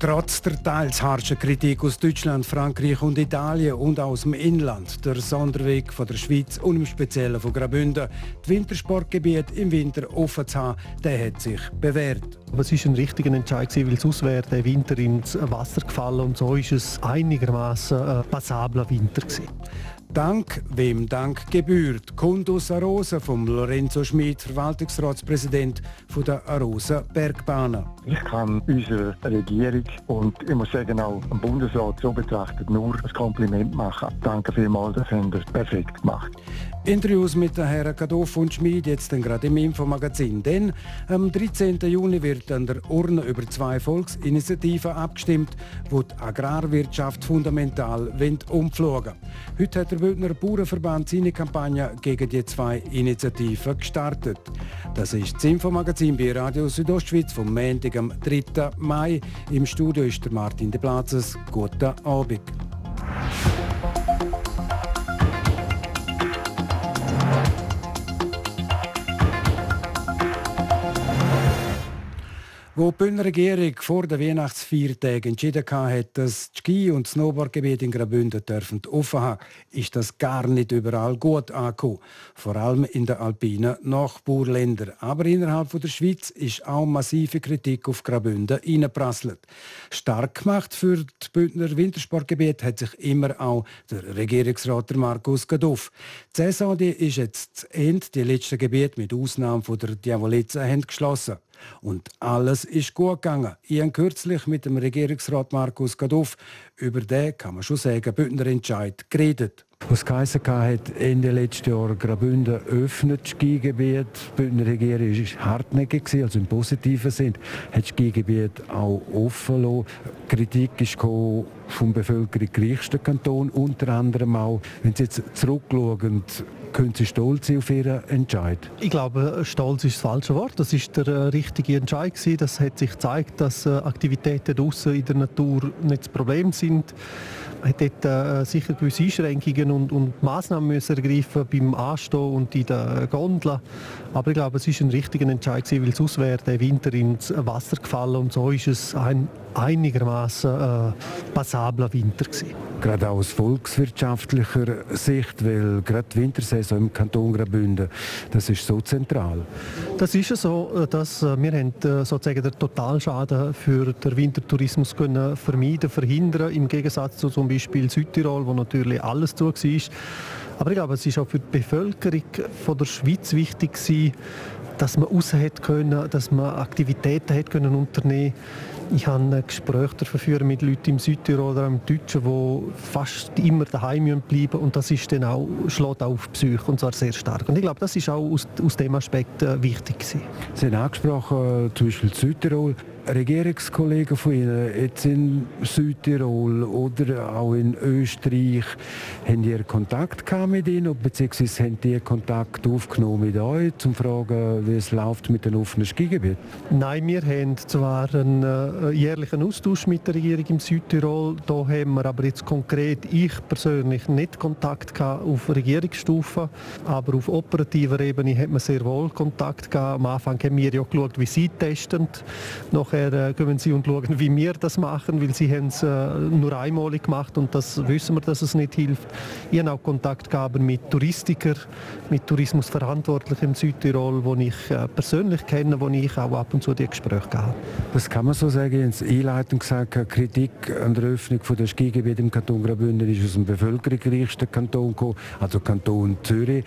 Trotz der teils harschen Kritik aus Deutschland, Frankreich und Italien und aus dem Inland, der Sonderweg von der Schweiz und im Speziellen von Graubünden, das Wintersportgebiet im Winter offen zu haben, der hat sich bewährt. Es war ein richtiger Entscheid, weil sonst wäre der Winter ins Wasser gefallen und so ist es einigermaßen ein passabler Winter gewesen. Dank, wem Dank gebührt. Kundus Arosa vom Lorenzo Schmid, Verwaltungsratspräsident von der Arosa Bergbahnen. Ich kann unserer Regierung und ich muss sagen auch dem Bundesrat so betrachtet nur ein Kompliment machen. Danke vielmals, das haben Sie perfekt gemacht. Interviews mit den Herren Kadoff und Schmid jetzt gerade im Infomagazin. Denn am 13. Juni wird an der Urne über zwei Volksinitiativen abgestimmt, die die Agrarwirtschaft fundamental umflogen Heute hat der Bündner Bauernverband seine Kampagne gegen die zwei Initiativen gestartet. Das ist das Infomagazin bei Radio Südostschweiz vom Montag am 3. Mai. Im Studio ist der Martin de Platzes. Guten Abend. Wo die Bündner Regierung vor der Weihnachtsfeiertage entschieden hat, dass das Ski- und Snowboardgebiet in Graubünden offen haben, ist das gar nicht überall gut angekommen. Vor allem in den alpinen Nachbarländern. Aber innerhalb der Schweiz ist auch massive Kritik auf Graubünden eingeprasselt. Stark gemacht für das Bündner Wintersportgebiet hat sich immer auch der Regierungsrat Markus Gaduff. Die Saison die ist jetzt zu Ende. Die letzten Gebiete mit Ausnahme der Diavolezza haben geschlossen. Und alles ist gut gegangen. Ich habe kürzlich mit dem Regierungsrat Markus Gaduff über den, kann man schon sagen, Bündner Entscheid geredet. Was geheißen hat, Ende letzten Jahr Graubünden öffnet das Skigebiet. Die Bündner Regierung war hartnäckig, also im positiven Sinn, hat das Skigebiet auch offen lassen. Kritik ist vom Bevölkerung reichsten Kanton, unter anderem auch, wenn Sie jetzt zurückschauen, können Sie stolz sein auf Ihren Entscheid? Ich glaube, stolz ist das falsche Wort. Das ist der äh, richtige Entscheid gewesen. Das hat sich gezeigt, dass äh, Aktivitäten draußen in der Natur nicht das Problem sind. Hat dort äh, sicher gewisse Einschränkungen und, und Massnahmen müssen ergreifen beim Anstehen und in der Gondel. Aber ich glaube, es ist ein richtiger Entscheid gewesen, weil sonst wäre der Winter ins Wasser gefallen und so ist es ein einigermaßen äh, passabler Winter gewesen. Gerade aus volkswirtschaftlicher Sicht, weil gerade die Wintersaison im Kanton Graubünden, das ist so zentral. Das ist so, äh, dass äh, wir haben äh, sozusagen den Totalschaden für den Wintertourismus können vermeiden, verhindern, im Gegensatz zu zum Beispiel Südtirol, wo natürlich alles zu war. Aber ich glaube, es ist auch für die Bevölkerung von der Schweiz wichtig gewesen, dass man raus hat können, dass man Aktivitäten hat können unternehmen ich habe Gespräche verführen mit Leuten im Südtirol oder im Deutschen, die fast immer daheim bleiben und das ist dann auch, schlägt auch auf die Psyche und zwar sehr stark. Und ich glaube, das ist auch aus, aus dem Aspekt äh, wichtig gewesen. Sie haben angesprochen, äh, zum Beispiel Südtirol. Regierungskollegen von Ihnen, jetzt in Südtirol oder auch in Österreich, haben die Kontakt mit Ihnen, beziehungsweise haben die Kontakt aufgenommen mit euch, um zu fragen, wie es läuft mit den offenen Skigebieten? Nein, wir haben zwar einen äh, jährlichen Austausch mit der Regierung im Südtirol, da haben wir aber jetzt konkret, ich persönlich, nicht Kontakt gehabt auf Regierungsstufe, aber auf operativer Ebene hat man sehr wohl Kontakt gehabt. Am Anfang haben wir ja geschaut, wie sie testen. Nachher nachher äh, kommen sie und schauen, wie wir das machen, weil sie haben es äh, nur einmalig gemacht und das wissen wir, dass es nicht hilft. Ich habe auch Kontakt gehabt mit Touristikern, mit Tourismusverantwortlichen im Südtirol, die ich äh, persönlich kenne, wo ich auch ab und zu die Gespräche gehabt Das kann man so sagen. In der Einleitung gesagt, Kritik an der Öffnung der Skigebiete im Kanton Graubünden ist aus dem bevölkerungsreichsten Kanton gekommen, also Kanton Zürich.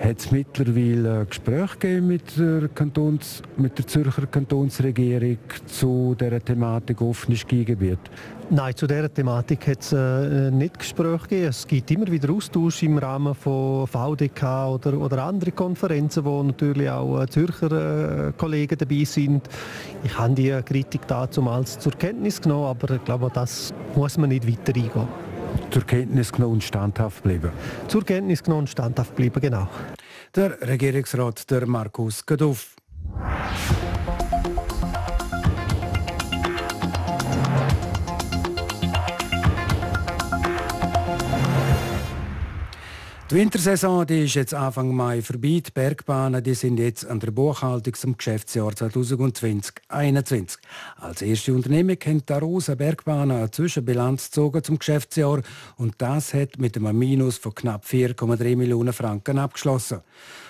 Hat es mittlerweile Gespräche gegeben mit der, Kantons, mit der Zürcher Kantonsregierung zu dieser Thematik offenes Skigebiet? Nein, zu dieser Thematik hat es äh, nicht Gespräche gegeben. Es gibt immer wieder Austausch im Rahmen von VDK oder, oder anderen Konferenzen, wo natürlich auch äh, Zürcher äh, Kollegen dabei sind. Ich habe die Kritik damals zur Kenntnis genommen, aber ich glaube, das muss man nicht weiter eingehen. Zur Kenntnis genommen und standhaft bleiben? Zur Kenntnis genommen und standhaft bleiben, genau. Der Regierungsrat der Markus Gaduff. Die Wintersaison die ist jetzt Anfang Mai vorbei. Die Bergbahnen die sind jetzt an der Buchhaltung zum Geschäftsjahr 2020-2021. Als erste Unternehmung haben die Arosa Bergbahnen eine Zwischenbilanz gezogen zum Geschäftsjahr und das hat mit einem Minus von knapp 4,3 Millionen Franken abgeschlossen.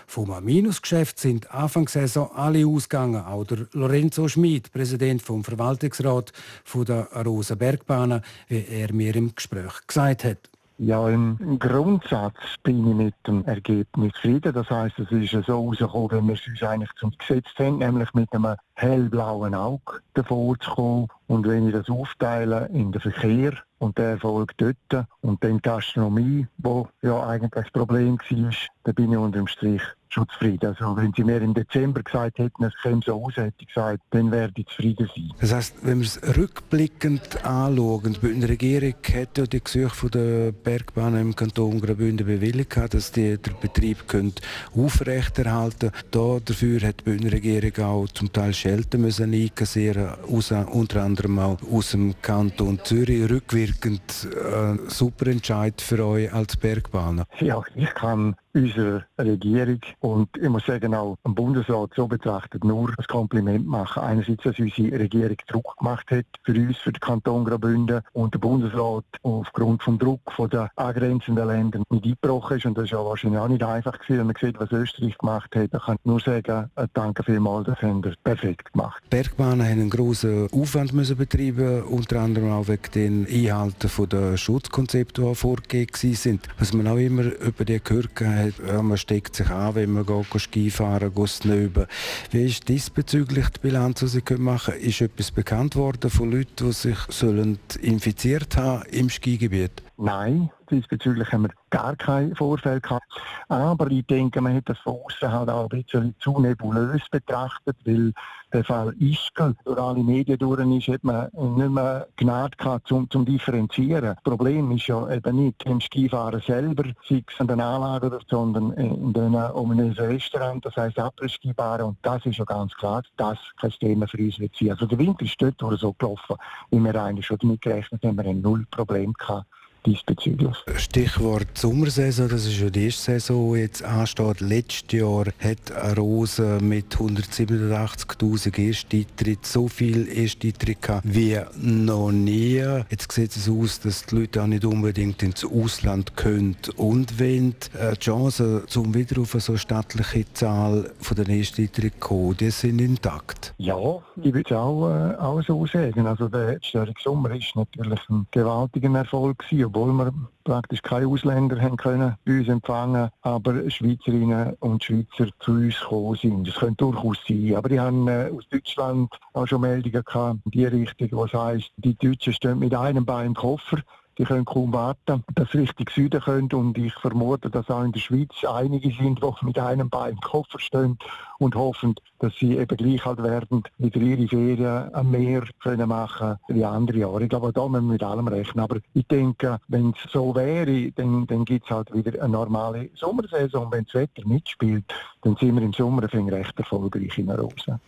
Vom Minusgeschäft sind Anfangssaison alle ausgegangen. Auch der Lorenzo Schmid, Präsident vom Verwaltungsrat der Arosa Bergbahnen, wie er mir im Gespräch gesagt hat. Ja, im Grundsatz bin ich mit dem Ergebnis zufrieden. Das heißt, es ist so rausgekommen, wie wir es uns eigentlich zum Gesetz haben, nämlich mit einem hellblauen Auge davor zu kommen. Und wenn ich das aufteile in den Verkehr und der Erfolg dort und dann die Gastronomie, wo ja eigentlich das Problem war, dann bin ich unter dem Strich schon zufrieden. Also wenn Sie mir im Dezember gesagt hätten, es käme so aus, hätte ich gesagt, dann werde ich zufrieden sein. Das heisst, wenn wir es rückblickend anschauen, die Regierung hat ja die Gesuche der Bergbahnen im Kanton Graubünden bewilligt, dass die den Betrieb können aufrechterhalten können. Dafür hat die Bündner Regierung auch zum Teil Schelten müssen einkassieren müssen, unter anderem auch aus dem Kanton Zürich. Rückwirkend ein äh, super Entscheid für euch als Bergbahnen. Ja, ich kann unserer Regierung und ich muss sagen auch dem Bundesrat so betrachtet nur ein Kompliment machen. Einerseits, dass unsere Regierung Druck gemacht hat für uns, für den Kanton Graubünden und der Bundesrat aufgrund vom Druck von den angrenzenden Ländern nicht eingebrochen ist und das ist ja wahrscheinlich auch nicht einfach gewesen, wenn man sieht, was Österreich gemacht hat. Da kann ich nur sagen, äh, danke vielmals, das haben wir perfekt gemacht. Bergbahnen haben einen grossen Aufwand müssen betreiben, unter anderem auch wegen den Einhalten der Schutzkonzepte, die vorgegeben sind. Was man auch immer über die gehört hat, ja, man steckt sich an, wenn man geht, Skifahren geht, snöben. Wie ist diesbezüglich die Bilanz, die Sie machen können? Ist etwas bekannt worden von Leuten, die sich sollen infiziert haben im Skigebiet? Nein, diesbezüglich haben wir gar keinen Vorfall gehabt. Aber ich denke, man hat das von außen halt auch ein bisschen zu nebulös betrachtet, weil der Fall Ischgl durch alle Medien durch ist, hat man nicht mehr Gnade gehabt, zum, zum differenzieren. Das Problem ist ja eben nicht im Skifahren selber, sei es an den Anlagen, sondern in den ominösen Restaurant, das heisst Après-Skifahren. Und das ist ja ganz klar, dass das kein Thema für uns wird sein. Also der Winter ist dort so gelaufen, wie wir eigentlich schon damit gerechnet haben, wir null Problem gehabt diesbezüglich. Stichwort Sommersaison, das ist ja die erste Saison, die jetzt ansteht. Letztes Jahr hat Rose mit 187'000 Ersteintritten so viel Ersteintritte gehabt wie noch nie. Jetzt sieht es aus, dass die Leute auch nicht unbedingt ins Ausland können und wenn äh, die Chancen, um wieder auf eine so stattliche Zahl von den Ersteintritten zu kommen, die sind intakt. Ja, ich würde es auch, äh, auch so sagen. Also der Störung Sommer ist natürlich ein gewaltiger Erfolg gewesen, obwohl wir praktisch keine Ausländer haben können bei uns empfangen, aber Schweizerinnen und Schweizer zu uns gekommen sind. Das könnte durchaus sein. Aber die haben äh, aus Deutschland auch schon Meldungen gehabt, in die Richtung, was heisst, die Deutschen stehen mit einem Bein im Koffer die können kaum warten, dass sie Richtung Süden können. Und ich vermute, dass auch in der Schweiz einige sind, die mit einem Bein im Koffer stehen und hoffen, dass sie eben gleich halt werden, wieder ihre Ferien am Meer können machen wie andere Jahre. Ich glaube, da müssen wir mit allem rechnen. Aber ich denke, wenn es so wäre, dann, dann gibt es halt wieder eine normale Sommersaison. Wenn das Wetter mitspielt, dann sind wir im Sommer recht erfolgreich in Arosa.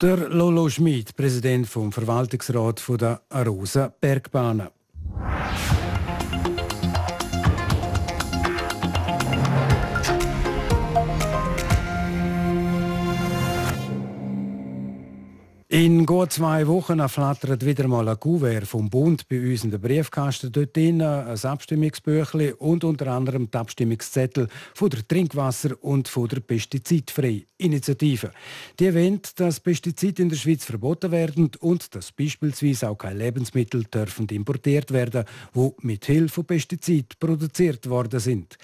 Der Lolo Schmid, Präsident vom Verwaltungsrat der Arosa Bergbahnen. you In gut zwei Wochen flattert wieder mal ein Kuvert vom Bund bei uns in den Briefkasten. Dort drin ein Abstimmungsbüchlein und unter anderem die Abstimmungszettel von der Trinkwasser- und von der Pestizidfreie Initiative. Die erwähnt, dass Pestizide in der Schweiz verboten werden und dass beispielsweise auch keine Lebensmittel dürfen importiert werden, die mit Hilfe von Pestizid produziert worden sind.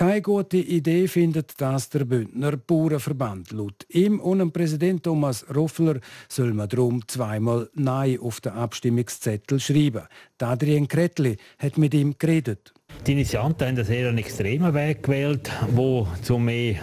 Keine gute Idee findet das der Bündner Bauernverband. Laut ihm und dem Präsident Thomas Roffler soll man darum zweimal Nein auf den Abstimmungszettel schreiben. Adrien Kretli hat mit ihm geredet. Die Initianten haben einen sehr extremen Weg gewählt, der zu mehr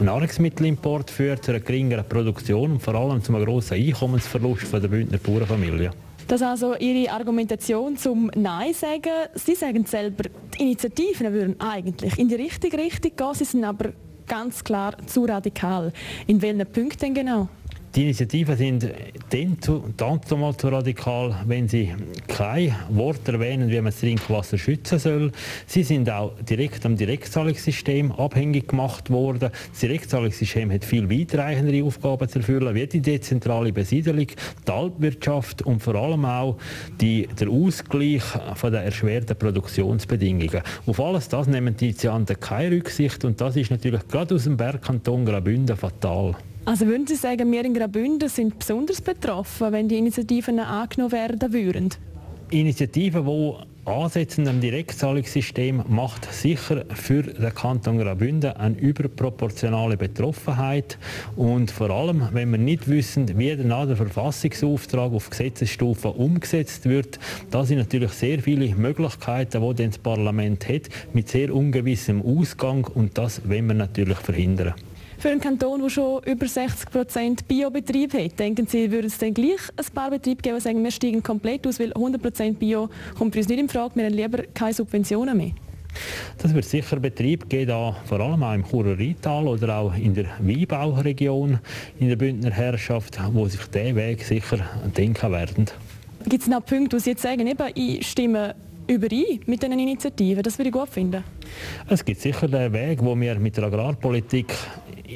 Nahrungsmittelimport führt, zu einer geringeren Produktion und vor allem zu einem grossen Einkommensverlust der Bündner Bauernfamilie. Das ist also Ihre Argumentation zum Nein sagen. Sie sagen selber, die Initiativen würden eigentlich in die richtige Richtung gehen, sie sind aber ganz klar zu radikal. In welchen Punkten genau? Die Initiativen sind dann zu, dann zumal zu radikal, wenn sie kein Wort erwähnen, wie man das Trinkwasser schützen soll. Sie sind auch direkt am Direktzahlungssystem abhängig gemacht worden. Das Direktzahlungssystem hat viel weitreichendere Aufgaben zu erfüllen, wie die dezentrale Besiedelung, die Alpwirtschaft und vor allem auch die, der Ausgleich von der erschwerten Produktionsbedingungen. Auf alles das nehmen die Initianten keine Rücksicht und das ist natürlich gerade aus dem Bergkanton Graubünden fatal. Also würden Sie sagen, wir in Graubünden sind besonders betroffen, wenn die Initiativen angenommen werden würden? Initiativen, die Ansetzen am Direktzahlungssystem macht sicher für den Kanton Graubünden eine überproportionale Betroffenheit und vor allem, wenn wir nicht wissen, wie der Verfassungsauftrag auf Gesetzesstufe umgesetzt wird, da sind natürlich sehr viele Möglichkeiten, die das Parlament hat, mit sehr ungewissem Ausgang und das wollen wir natürlich verhindern. Für einen Kanton, der schon über 60 Prozent Biobetrieb hat, denken Sie, würde es dann gleich ein paar Betriebe geben, die sagen, wir steigen komplett aus, weil 100 Prozent Bio kommt für uns nicht in Frage, wir haben lieber keine Subventionen mehr? Das wird sicher Betrieb geben, da vor allem auch im Churer Rheintal oder auch in der Weinbauregion in der Bündner Herrschaft, wo sich dieser Weg sicher denken werden. Gibt es noch Punkte, wo Sie jetzt sagen, eben, ich stimme überein mit diesen Initiativen? Das würde ich gut finden. Es gibt sicher den Weg, wo wir mit der Agrarpolitik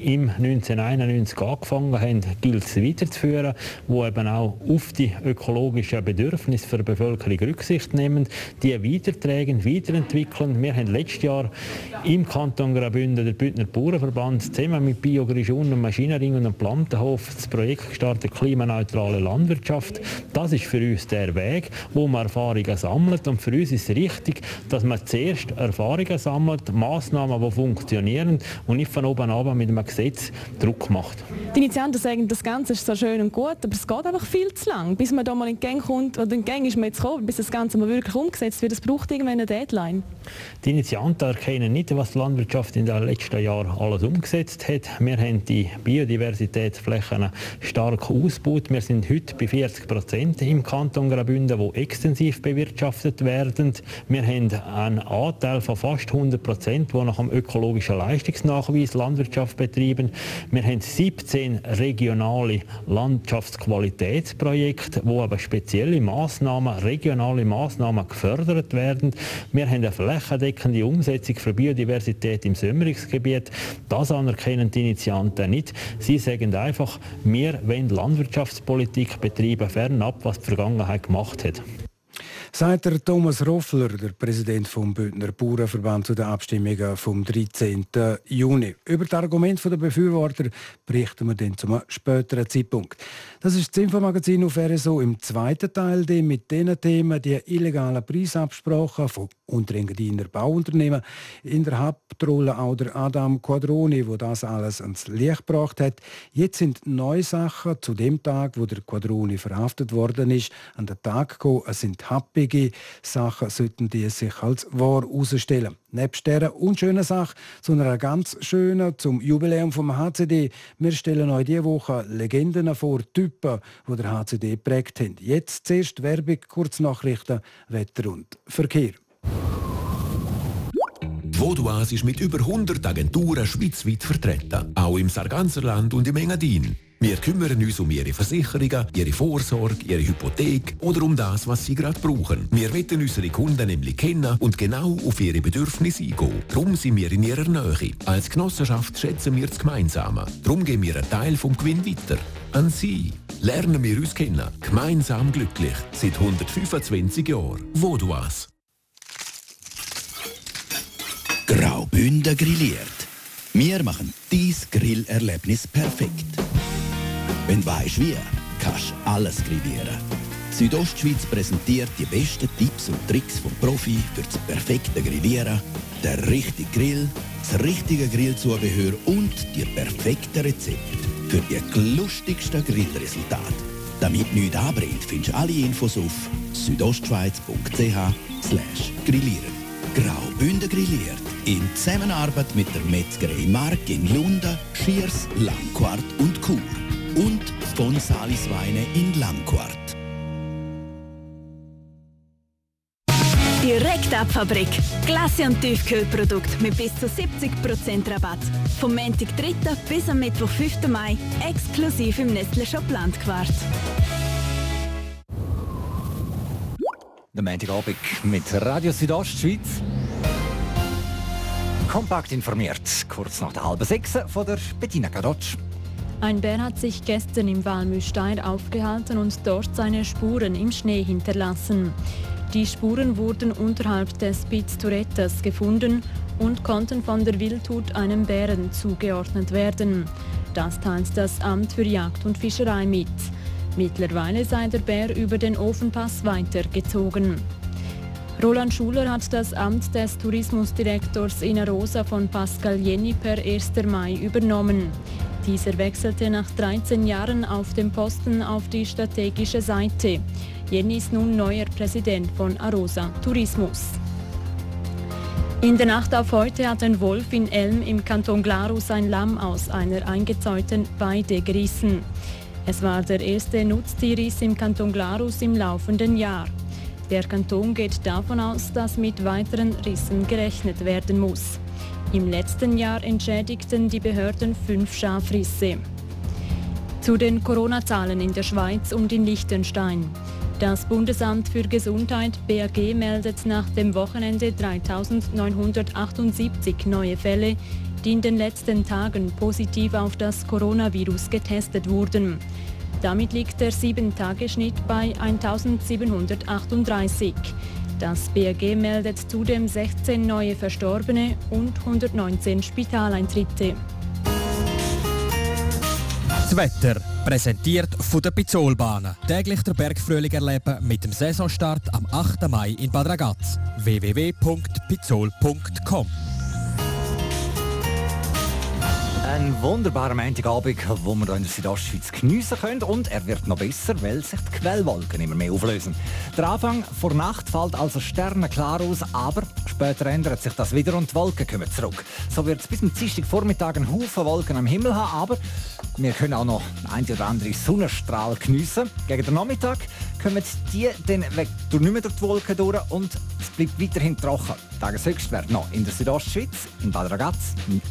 im 1991 angefangen haben, gilt es weiterzuführen, wo eben auch auf die ökologischen Bedürfnisse der Bevölkerung Rücksicht nehmen, die weitertragen, weiterentwickeln. Wir haben letztes Jahr im Kanton Graubünden, der Bündner Bauernverband, zusammen mit Biogrischun und Maschinenring und Plantenhof das Projekt gestartet Klimaneutrale Landwirtschaft. Das ist für uns der Weg, wo man Erfahrungen sammelt und für uns ist es richtig, dass man zuerst Erfahrungen sammelt, Massnahmen, die funktionieren und nicht von oben ab mit einem Gesetz Druck macht. Die Initianten sagen, das Ganze ist zwar schön und gut, aber es geht einfach viel zu lang, bis man da mal in die Gang kommt, oder in die Gang ist man jetzt gekommen, bis das Ganze mal wirklich umgesetzt wird. Es braucht irgendwann eine Deadline. Die Initianten erkennen nicht, was die Landwirtschaft in den letzten Jahren alles umgesetzt hat. Wir haben die Biodiversitätsflächen stark ausgebaut. Wir sind heute bei 40 Prozent im Kanton Graubünden, die extensiv bewirtschaftet werden. Wir haben einen Anteil von fast 100 Prozent, der nach dem ökologischen Leistungsnachweis Landwirtschaft betreibt betreiben. Wir haben 17 regionale Landschaftsqualitätsprojekte, wo aber spezielle Maßnahmen, regionale Maßnahmen gefördert werden. Wir haben eine flächendeckende Umsetzung für Biodiversität im Sömmerungsgebiet. Das anerkennen die Initianten nicht. Sie sagen einfach, wir wollen Landwirtschaftspolitik betreiben, fernab, was die Vergangenheit gemacht hat. Sagt der Thomas Roffler, der Präsident vom Bündner Bauernverband, zu den Abstimmungen vom 13. Juni. Über das Argument der Befürworter berichten wir dann zu einem späteren Zeitpunkt. Das ist das Infomagazin auf RSO im zweiten Teil, dem mit diesen Themen die illegalen Preisabsprachen von Unterengadiner Bauunternehmen. In der Hauptrolle auch der Adam Quadroni, wo das alles ans Licht gebracht hat. Jetzt sind neue Sachen zu dem Tag, wo der Quadroni verhaftet worden ist, an den Tag gekommen. Es sind happige Sachen, sollten die sich als wahr herausstellen. Nebst dieser unschönen Sache zu einer ganz schönen, zum Jubiläum vom HCD. Wir stellen euch diese Woche Legenden vor, Typen, die der HCD geprägt haben. Jetzt zuerst Werbung, Kurznachrichten, Wetter und Verkehr. Vodouas ist mit über 100 Agenturen schweizweit vertreten, auch im Sarganserland und im Engadin. Wir kümmern uns um Ihre Versicherungen, Ihre Vorsorge, Ihre Hypothek oder um das, was Sie gerade brauchen. Wir wollen unsere Kunden nämlich kennen und genau auf ihre Bedürfnisse eingehen. Darum sind wir in Ihrer Nähe. Als Genossenschaft schätzen wir das Gemeinsame. Darum geben wir einen Teil vom Gewinn weiter. An Sie. Lernen wir uns kennen. Gemeinsam glücklich. Seit 125 Jahren. Vodouas. Graubünden grilliert. Wir machen dies Grillerlebnis perfekt. Wenn du weißt wie, kannst du alles grillieren. Südostschweiz präsentiert die besten Tipps und Tricks vom Profi für das perfekte Grillieren, der richtige Grill, das richtige Grillzubehör und die perfekten Rezepte für die lustigsten Grillresultate. Damit nichts anbrennt, findest du alle Infos auf südostschweiz.ch grillieren. Graubünden grilliert in Zusammenarbeit mit der Metzgerei Mark in Lunden, Schiers, Langquart und Chur und von Salisweine in Langquart. Direkt Tab-Fabrik. Klasse- und Tiefkühlprodukte mit bis zu 70% Rabatt. Vom Montag 3. bis am Mittwoch 5. Mai. Exklusiv im Nestle Shop Landquart. Der Montagabend mit Radio Südostschweiz. Kompakt informiert, kurz nach der halben sechs von der Bettina Gadotsch. Ein Bär hat sich gestern im Walmüstein aufgehalten und dort seine Spuren im Schnee hinterlassen. Die Spuren wurden unterhalb des Piz Turettas gefunden und konnten von der Wildhut einem Bären zugeordnet werden. Das teilt das Amt für Jagd und Fischerei mit. Mittlerweile sei der Bär über den Ofenpass weitergezogen. Roland Schuler hat das Amt des Tourismusdirektors in Rosa von Pascal Jenny per 1. Mai übernommen. Dieser wechselte nach 13 Jahren auf dem Posten auf die strategische Seite. Jenny ist nun neuer Präsident von Arosa Tourismus. In der Nacht auf heute hat ein Wolf in Elm im Kanton Glarus ein Lamm aus einer eingezäunten Weide gerissen. Es war der erste Nutztierriss im Kanton Glarus im laufenden Jahr. Der Kanton geht davon aus, dass mit weiteren Rissen gerechnet werden muss. Im letzten Jahr entschädigten die Behörden fünf Schafrisse. Zu den Corona-Zahlen in der Schweiz und in Liechtenstein. Das Bundesamt für Gesundheit BAG meldet nach dem Wochenende 3.978 neue Fälle, die in den letzten Tagen positiv auf das Coronavirus getestet wurden. Damit liegt der 7-Tage-Schnitt bei 1738. Das BRG meldet zudem 16 neue Verstorbene und 119 Spitaleintritte. Das Wetter präsentiert von der Pizzolbahn. Täglich der Bergfrühling erleben mit dem Saisonstart am 8. Mai in Bad Ragaz. www.pizzol.com Ein wunderbarer Montagabend, wo wir hier in der Südostschweiz geniessen können. Und er wird noch besser, weil sich die Quellwolken immer mehr auflösen. Der Anfang vor Nacht fällt also sternenklar aus, aber später ändert sich das wieder und die Wolken kommen zurück. So wird es bis zum Dienstagvormittag einen Haufen Wolken am Himmel haben, aber wir können auch noch ein oder andere Sonnenstrahl geniessen. Gegen den Nachmittag kommen die dann weg, durch nicht mehr durch die Wolken durch und es bleibt weiterhin trocken. Tageshöchstwert noch in der Südostschweiz, in Bad Ragaz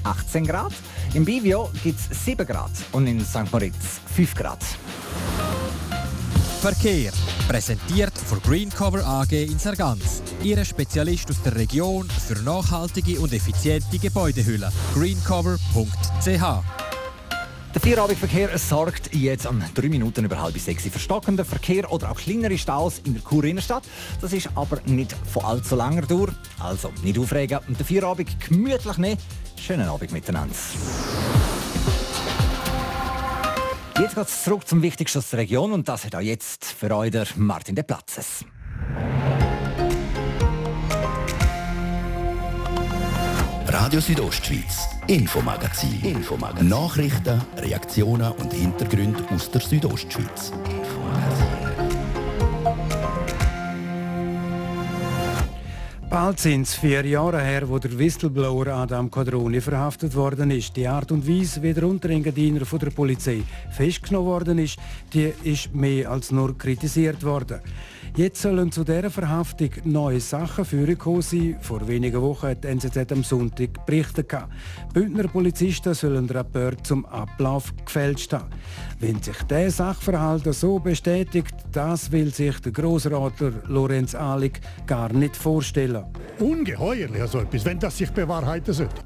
18 Grad, im Bivio gibt es 7 Grad und in St. Moritz 5 Grad. Verkehr präsentiert von Greencover AG in Sargans. Ihre Spezialist aus der Region für nachhaltige und effiziente Gebäudehülle. greencover.ch der Feierabendverkehr sorgt jetzt an drei Minuten über halb sechs für stockenden Verkehr oder auch kleinere Staus in der Chur Innenstadt. Das ist aber nicht von allzu langer Dauer. Also nicht aufregen und den Feierabend gemütlich nehmen. Schönen Abend miteinander. Jetzt geht es zurück zum Wichtigsten aus der Region und das hat auch jetzt für euch der Martin de Platzes. Radio Südostschweiz, Infomagazin. Infomagazin. Nachrichten, Reaktionen und Hintergründe aus der Südostschweiz. Bald sind es vier Jahre her, wo der Whistleblower Adam Quadroni verhaftet worden ist. Die Art und Weise, wie der Unterengadiner von der Polizei festgenommen worden ist, die ist mehr als nur kritisiert worden. Jetzt sollen zu dieser Verhaftung neue Sachen vorgekommen sein. Vor wenigen Wochen hat die NZZ am Sonntag berichtet. Bündner Polizisten sollen den Rapport zum Ablauf gefälscht haben. Wenn sich dieser Sachverhalt so bestätigt, das will sich der Grossratler Lorenz Ahlig gar nicht vorstellen. Ungeheuerlich so etwas, wenn das sich bewahrheiten sollte.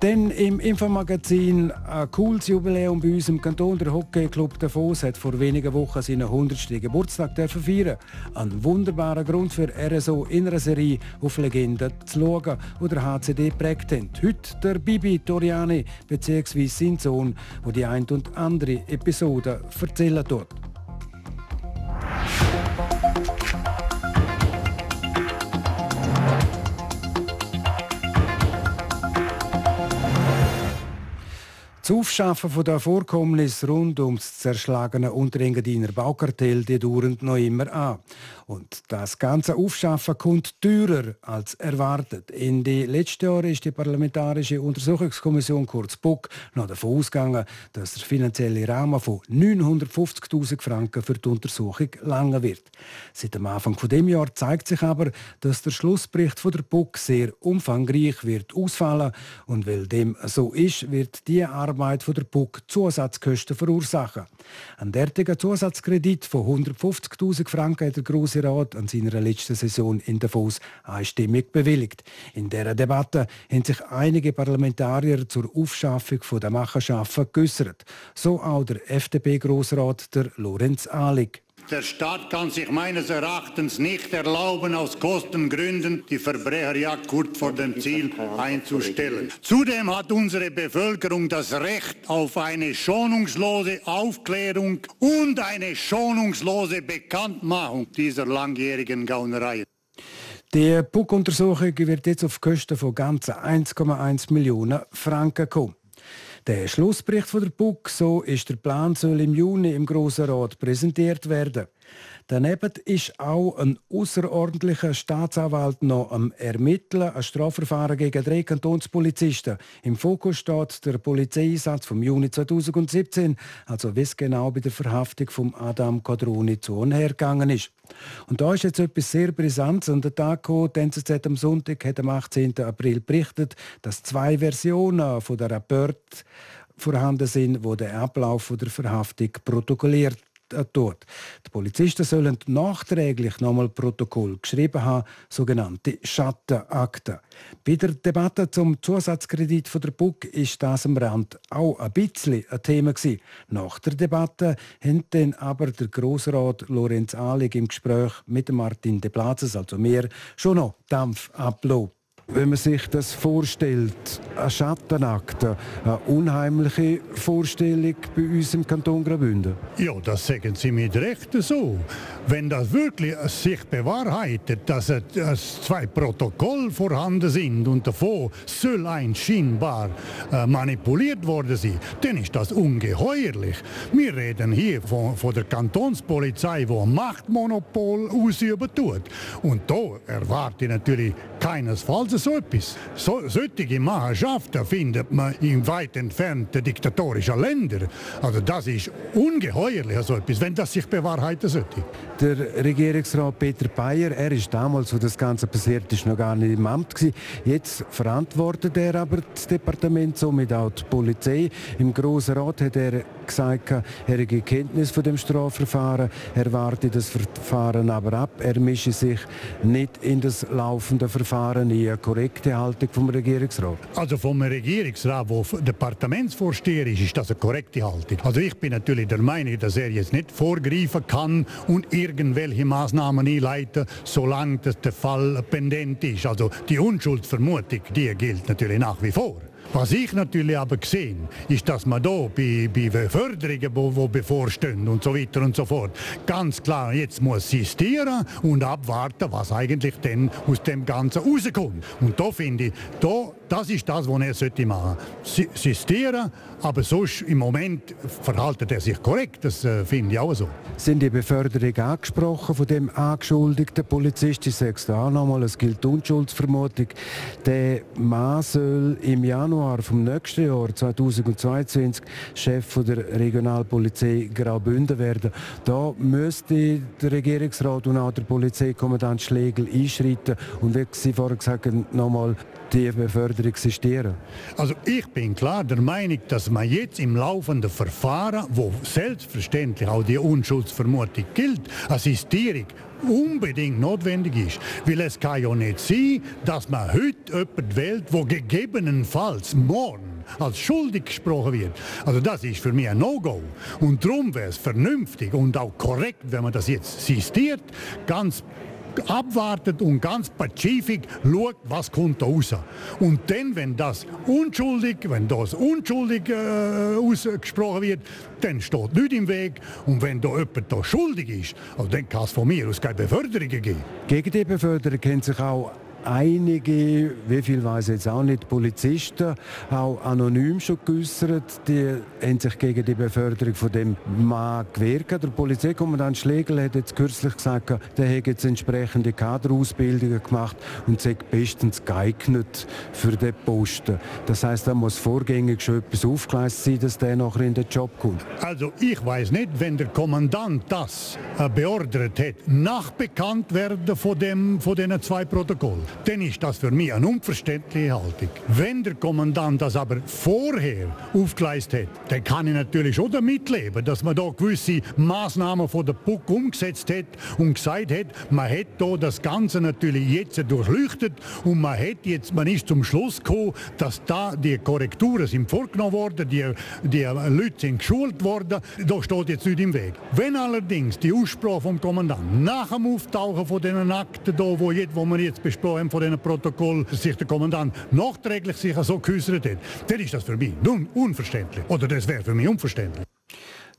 Dann im Infomagazin ein cooles Jubiläum bei uns im Kanton. Der Hockeyclub Davos hat vor wenigen Wochen seinen 100. Geburtstag feiern Ein wunderbarer Grund für RSO in einer Serie auf Legenden zu schauen, die der HCD prägt haben. Heute der Bibi Toriani bzw. sein Sohn, der die ein und andere Episode erzählen tut. Das Aufschaffen von der Vorkommnis rund ums zerschlagene Unterengadiner Baukartell die dauert noch immer an. Und das ganze Aufschaffen kommt teurer als erwartet. In den letzten Jahren ist die Parlamentarische Untersuchungskommission kurz BUK noch davon ausgegangen, dass der finanzielle Rahmen von 950.000 Franken für die Untersuchung lange wird. Seit dem Anfang dem Jahr zeigt sich aber, dass der Schlussbericht von der BUK sehr umfangreich wird ausfallen und weil dem so ist, wird die Arbeit von der BUK Zusatzkosten verursachen. Ein derartiger Zusatzkredit von 150.000 Franken hat der Grosse Rat an seiner letzten Saison in Davos einstimmig bewilligt. In dieser Debatte haben sich einige Parlamentarier zur Aufschaffung der Machenschaften geäußert. So auch der FDP-Grossrat Lorenz Ahlig. Der Staat kann sich meines Erachtens nicht erlauben, aus Kostengründen die Verbrecherjagd kurz vor dem Ziel einzustellen. Zudem hat unsere Bevölkerung das Recht auf eine schonungslose Aufklärung und eine schonungslose Bekanntmachung dieser langjährigen Gaunerei. Die PUC-Untersuchung wird jetzt auf Kosten von ganzen 1,1 Millionen Franken kommen. Der Schlussbericht von der BUG, so ist der Plan, soll im Juni im Grossen Rat präsentiert werden. Daneben ist auch ein außerordentlicher Staatsanwalt noch am Ermitteln, ein Strafverfahren gegen drei Kantonspolizisten. Im Fokus steht der Polizeieinsatz vom Juni 2017, also wie es genau bei der Verhaftung von Adam Quadroni zu und her gegangen ist. Und da ist jetzt etwas sehr Brisantes an den Tag gekommen. Die NZZ am Sonntag hat am 18. April berichtet, dass zwei Versionen von der Rapport vorhanden sind, wo der Ablauf der Verhaftung protokolliert tut. Die Polizisten sollen nachträglich nochmal Protokoll geschrieben haben, sogenannte Schattenakten. Bei der Debatte zum Zusatzkredit von der BUG ist das am Rand auch ein bisschen ein Thema gewesen. Nach der Debatte haben dann aber der Grossrat Lorenz Ahlig im Gespräch mit Martin de Plazes, also mir, schon noch Dampf abgelobt. Wenn man sich das vorstellt, ein Schattenakt, eine unheimliche Vorstellung bei uns im Kanton Graubünden. Ja, das sagen Sie mit Recht so. Wenn das wirklich sich bewahrheitet, dass es zwei Protokolle vorhanden sind und davon soll ein scheinbar äh, manipuliert worden sein, dann ist das ungeheuerlich. Wir reden hier von, von der Kantonspolizei, die ein Machtmonopol ausüben tut. Und da erwarte ich natürlich keinesfalls so etwas. So, solche Machenschaften findet man in weit entfernten diktatorischen Ländern. Also das ist ungeheuerlich so etwas, wenn das sich bewahrheiten sollte. Der Regierungsrat Peter Bayer, er ist damals, wo das Ganze passiert ist, noch gar nicht im Amt gewesen. Jetzt verantwortet er aber das Departement, somit auch die Polizei. Im Grossen Rat hat er gesagt, er habe Kenntnis von dem Strafverfahren, er warte das Verfahren aber ab, er mische sich nicht in das laufende Verfahren ein korrekte Haltung vom Regierungsrat? Also vom Regierungsrat, wo Departementsvorsteher ist, ist das eine korrekte Haltung. Also ich bin natürlich der Meinung, dass er jetzt nicht vorgreifen kann und irgendwelche Maßnahmen einleiten, solange der Fall pendent ist. Also die Unschuldsvermutung, die gilt natürlich nach wie vor. Was ich natürlich aber gesehen, ist, dass man da bei, bei Förderungen, die bevorstehen und so weiter und so fort, ganz klar jetzt muss sistieren und abwarten, was eigentlich denn aus dem Ganzen rauskommt. Und da finde ich, da, das ist das, was er sollte machen sollte. Sistieren, aber sonst im Moment verhaltet er sich korrekt, das äh, finde ich auch so. Sind die Beförderung angesprochen von dem angeschuldigten Polizist? Ich sage es auch nochmal, es gilt Unschuldsvermutung. Der Mann soll im Januar vom nächsten Jahr 2022 Chef der Regionalpolizei Graubünden werden. Da müsste der Regierungsrat und auch der Polizeikommandant Schlegel einschreiten und wie Sie vorher gesagt haben, nochmal die Beförderung existieren? Also ich bin klar der Meinung, dass man jetzt im laufenden Verfahren, wo selbstverständlich auch die Unschuldsvermutung gilt, Assistierung unbedingt notwendig ist. Weil es kann ja nicht sein, dass man heute jemanden wählt, wo gegebenenfalls morgen als schuldig gesprochen wird. Also das ist für mich ein No-Go. Und darum wäre es vernünftig und auch korrekt, wenn man das jetzt sistiert, ganz abwartet und ganz pazifisch schaut, was kommt da raus. Und dann, wenn das unschuldig, wenn das unschuldig äh, ausgesprochen wird, dann steht nichts im Weg. Und wenn da jemand da schuldig ist, also dann kann es von mir aus keine Beförderungen geben. Gegen die Beförderung haben sich auch einige, wie viel weiß jetzt auch nicht, Polizisten, auch anonym schon geäußert, die haben sich gegen die Beförderung von dem Mann gewehrt. Der Polizeikommandant Schlegel hat jetzt kürzlich gesagt, der hätte jetzt entsprechende Kaderausbildungen gemacht und sei bestens geeignet für den Posten. Das heißt, da muss vorgängig schon etwas aufgeleistet sein, dass der nachher in den Job kommt. Also ich weiß nicht, wenn der Kommandant das äh, beordert hat, nach bekannt werden von, dem, von diesen zwei Protokollen, dann ist das für mich eine unverständliche Haltung. Wenn der Kommandant das aber vorher aufgeleistet hat, dann kann ich natürlich schon damit leben, dass man da gewisse Maßnahmen von der PUC umgesetzt hat und gesagt hat, man hat da das Ganze natürlich jetzt durchleuchtet und man hat jetzt, man ist zum Schluss gekommen, dass da die Korrekturen sind vorgenommen worden, die, die Leute sind geschult worden, da steht jetzt nicht im Weg. Wenn allerdings die Aussprache vom Kommandanten nach dem Auftauchen von diesen Akten, da, wo, jetzt, wo wir jetzt besprochen haben, von diesen Protokoll, sich der Kommandant nachträglich sich so geäußert hat, dann ist das für mich nun unverständlich. Oder das wäre für mich unverständlich.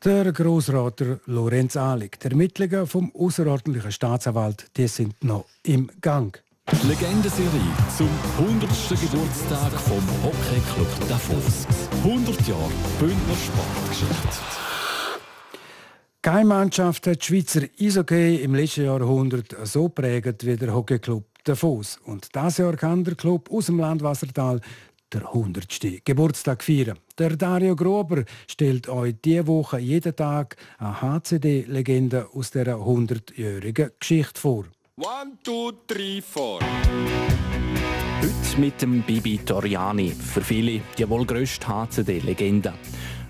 Der Grossrat Lorenz Ahlig. Die Ermittlungen vom außerordentlichen Staatsanwalt die sind noch im Gang. Die Legendenserie zum 100. Geburtstag vom Hockeyclub Davos. 100 Jahre Bündner Sportgeschichte. Keine Mannschaft hat die Schweizer Eishockey im letzten Jahrhundert so prägt wie der Hockeyclub Davos. Und dieses Jahr kann der Club aus dem Land Wassertal der 100. Geburtstag feiern. Der Dario Grober stellt euch diese Woche jeden Tag eine HCD-Legende aus dieser 100-jährigen Geschichte vor. One, two, three, four. Heute mit dem Bibi Toriani. Für viele die wohl grösste HCD-Legende.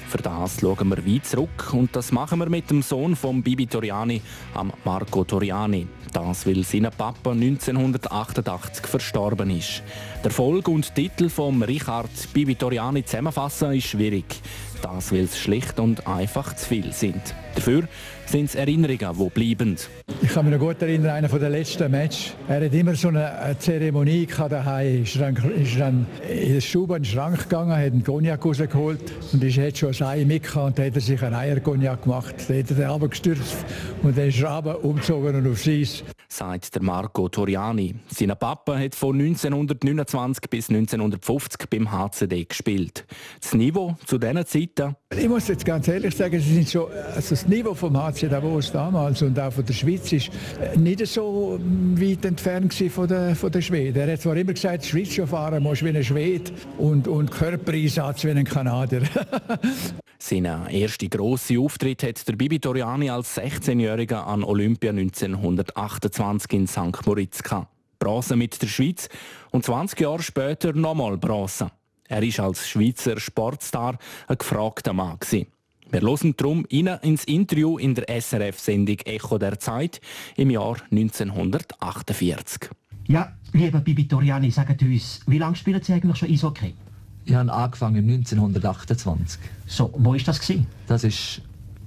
Für das schauen wir weit zurück und das machen wir mit dem Sohn von Bibi Toriani, am Marco Toriani. Das, weil sein Papa 1988 verstorben ist. Der Erfolg und Titel von Richard Bibi Toriani zusammenfassen ist schwierig. Das, weil es schlicht und einfach zu viel sind. Dafür sind es Erinnerungen, die bleiben. Ich kann mich noch gut erinnern, einer der letzten Match. Er hat immer so eine Zeremonie daheim. Ist dann, ist dann in den Stube in den Schrank gegangen, hat einen Cognac rausgeholt und ist, hat schon ein Ei mitgehabt und hat er sich einen Eiercognac gemacht. Dann hat er den runtergestürzt und dann ist er runter, umgezogen und aufs Eis. Sagt der Marco Toriani. Sein Papa hat von 1929 bis 1950 beim HCD gespielt. Das Niveau zu diesen Zeiten? Ich muss jetzt ganz ehrlich sagen, sie sind schon, also das Niveau vom HC Davos damals und auch von der Schweiz ist äh, nicht so weit entfernt von der, von der Schweden. Er hat zwar immer gesagt, Schweiz schon fahren muss wie ein Schwede und, und Körpereinsatz wie ein Kanadier. Seinen ersten grossen Auftritt hat der Bibi Toriani als 16-Jähriger an Olympia 1928 in St. Moritz gehabt. Bronze mit der Schweiz und 20 Jahre später nochmal Bronze. Er ist als Schweizer Sportstar ein gefragter Mann. Gewesen. Wir hören darum rein ins Interview in der SRF-Sendung Echo der Zeit im Jahr 1948. Ja, lieber Bibi Toriani, sagen uns, wie lange spielen Sie eigentlich schon Eishockey? Ich habe angefangen 1928. So, wo war das? Gewesen? Das war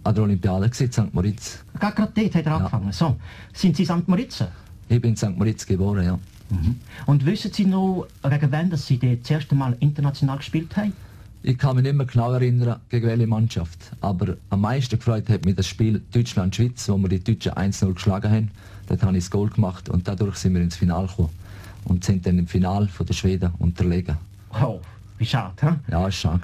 an der Olympiade St. Moritz. Gerade dort hat er angefangen. Ja. So, sind Sie St. Moritz? Ich bin in St. Moritz geboren, ja. Mhm. Und wissen Sie noch, wegen wann dass Sie das erste Mal international gespielt haben? Ich kann mich nicht mehr genau erinnern, gegen welche Mannschaft. Aber am meisten gefreut hat mich das Spiel Deutschland-Schweiz, wo wir die Deutschen 1-0 geschlagen haben. Dort habe ich das Goal gemacht und dadurch sind wir ins Finale gekommen. Und sind dann im Finale von den Schweden unterlegen. Oh, wie schade, hä? Ja, war schade.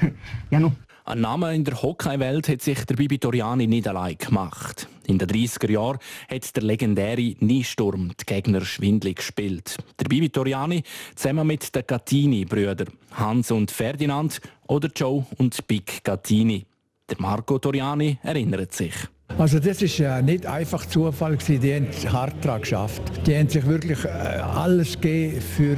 ja, nun. Ein Name in der Hockeywelt hat sich der Bibi Toriani nicht allein gemacht. In den 30er Jahren hat der legendäre Niesturm die Gegner schwindlig gespielt. Der Bibi Toriani zusammen mit den Gattini-Brüdern Hans und Ferdinand oder Joe und Big Gattini. Der Marco Toriani erinnert sich. Also das ist ja nicht einfach Zufall gewesen. Die haben hart daran geschafft. Die haben sich wirklich äh, alles gegeben für,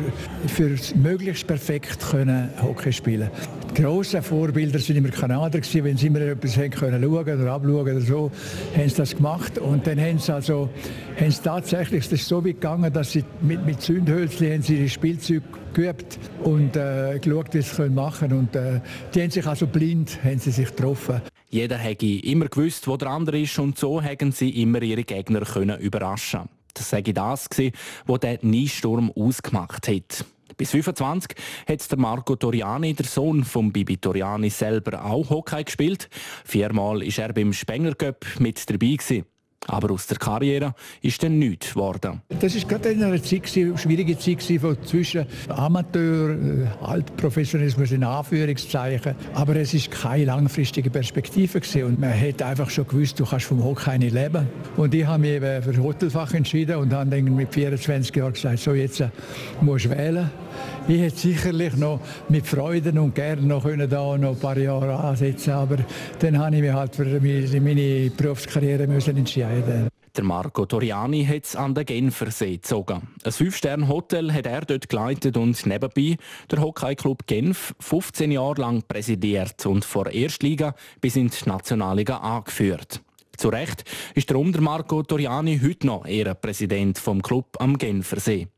für möglichst perfekt können Hockey spielen. Die grossen Vorbilder sind immer Kanadier gewesen. Wenn sie immer etwas haben können schauen oder abschauen oder so, haben sie das gemacht. Und dann haben sie also, haben sie tatsächlich, das ist so weit gegangen, dass sie mit, mit Zündhölzchen haben sie ihre Spielzeuge geübt und äh, geschaut, wie sie es machen können. Und äh, die haben sich also blind, haben sie sich getroffen. Jeder hätte immer gewusst, wo der andere ist und so hätten sie immer ihre Gegner können überraschen. Das sei das was der Niesturm ausgemacht hat. Bis 25 hat der Marco Toriani, der Sohn von Bibi Toriani, selber auch Hockey gespielt. Viermal ist er beim Spengler Cup mit dabei gewesen. Aber aus der Karriere ist dann nichts geworden. Das war gerade in einer Zeit, eine schwierige Zeit zwischen Amateur, äh, Altprofessionalismus in Anführungszeichen. Aber es ist keine langfristige Perspektive und man hat einfach schon gewusst, du kannst vom Hockey nicht leben. Und ich habe mich eben für Hotelfach entschieden und habe dann mit 24 Jahren gesagt, so jetzt äh, musst du wählen. Ich hätte sicherlich noch mit Freude und gerne noch, können da noch ein paar Jahre ansetzen aber dann habe ich mich halt für meine Berufskarriere müssen entscheiden der Marco Toriani hat es an den Genfersee gezogen. Ein Fünf-Sterne-Hotel hat er dort geleitet und nebenbei der Hockeyclub Genf 15 Jahre lang präsidiert und vor Erstliga bis in die Nationalliga angeführt. Zu Recht ist darum der Marco Toriani heute noch Ehrenpräsident vom Club am Genfersee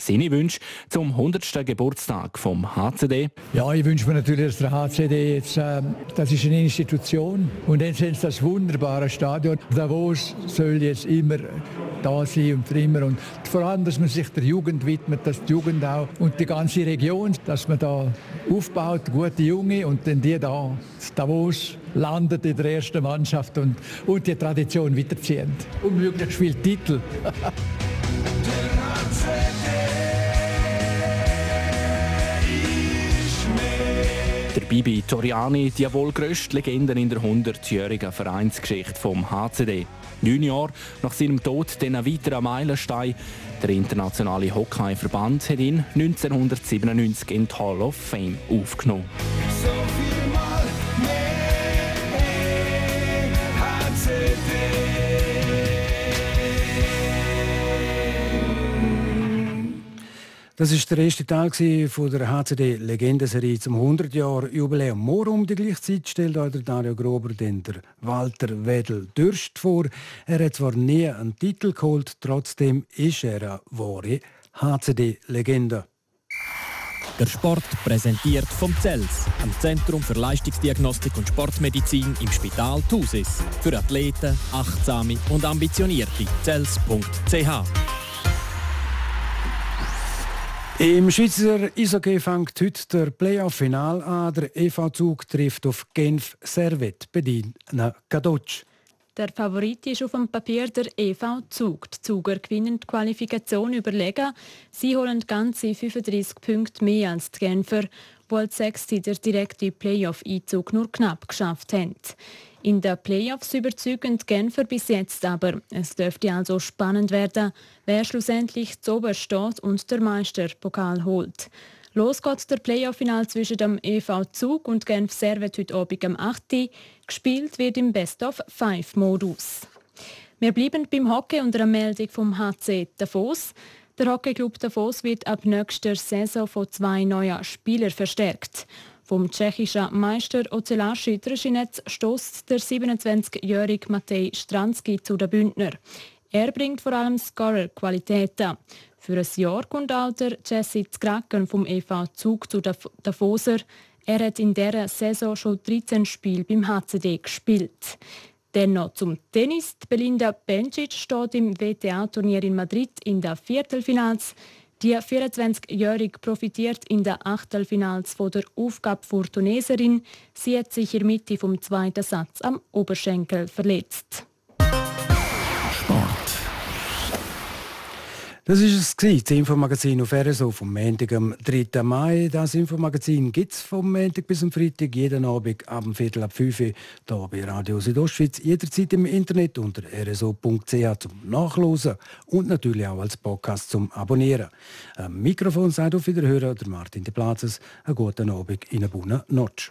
seine Wünsche zum 100. Geburtstag vom HCD? Ja, ich wünsche mir natürlich, dass der HCD jetzt, äh, das ist eine Institution und dann sind das wunderbare Stadion. Davos soll jetzt immer da sein und für immer und vor allem, dass man sich der Jugend widmet, dass die Jugend auch und die ganze Region, dass man da aufbaut, gute Junge und dann die da, Davos landet in der ersten Mannschaft und, und die Tradition weiterziehen. Und möglichst viele Titel. Bibi Toriani, die wohl grösste Legende in der 100-jährigen Vereinsgeschichte vom HCD. Neun Jahre nach seinem Tod den weiterer Meilenstein. Der internationale Hockeyverband hat ihn 1997 in die Hall of Fame aufgenommen. Das ist der erste Teil von der HCD Legendenserie zum 100 Jahr Jubiläum. Morgen um die gleiche Zeit stellt euch der Dario Grober den der Walter Wedel Dürst vor. Er hat zwar nie einen Titel geholt, trotzdem ist er eine wahre HCD-Legende. Der Sport präsentiert vom CELS, am Zentrum für Leistungsdiagnostik und Sportmedizin im Spital Thusis. Für Athleten, Achtsame und Ambitionierte. CELS.ch im Schweizer Eishockey fängt heute der Playoff-Final an. Der EV Zug trifft auf Genf Servet, bedient Kadocz. Der Favorit ist auf dem Papier der EV Zug. Die Zuger gewinnen die Qualifikation überlegen. Sie holen ganze 35 Punkte mehr als die Genfer, die als Sechste der direkte Playoff-Einzug nur knapp geschafft haben. In den Playoffs überzeugend Genfer bis jetzt aber. Es dürfte also spannend werden, wer schlussendlich zu oben steht und der Meisterpokal holt. Los geht der Playoff-Final zwischen dem EV Zug und Genf Servet heute Abend am 8. Gespielt wird im Best-of-Five-Modus. Wir bleiben beim Hockey unter einer Meldung vom HC Davos. Der Hockeyclub Davos wird ab nächster Saison von zwei neuen Spielern verstärkt. Vom tschechischen Meister Oceláši Trschinec stößt der 27-jährige Matej Stranski zu den Bündner. Er bringt vor allem Scorer-Qualitäten. Für ein Jahr kommt der Jesse Zgracken vom EV Zug zu Davoser. Er hat in dieser Saison schon 13 Spiele beim HCD gespielt. Dann noch zum Tennis. Belinda Bencic steht im WTA-Turnier in Madrid in der Viertelfinals. Die 24-Jährige profitiert in der Achtelfinals von der Aufgabe Fortuneserin. Sie hat sich in der Mitte vom zweiten Satz am Oberschenkel verletzt. Das ist es das Infomagazin auf RSO vom Montag am 3. Mai. Das Infomagazin gibt es vom Montag bis zum Freitag jeden Abend ab dem Viertel ab 5 Uhr hier bei Radio Südostschweiz. Jederzeit im Internet unter rso.ch zum Nachlesen und natürlich auch als Podcast zum Abonnieren. Am Mikrofon seid auf Wiederhören der Martin de Platzes. Einen guten Abend in einer buona Notch.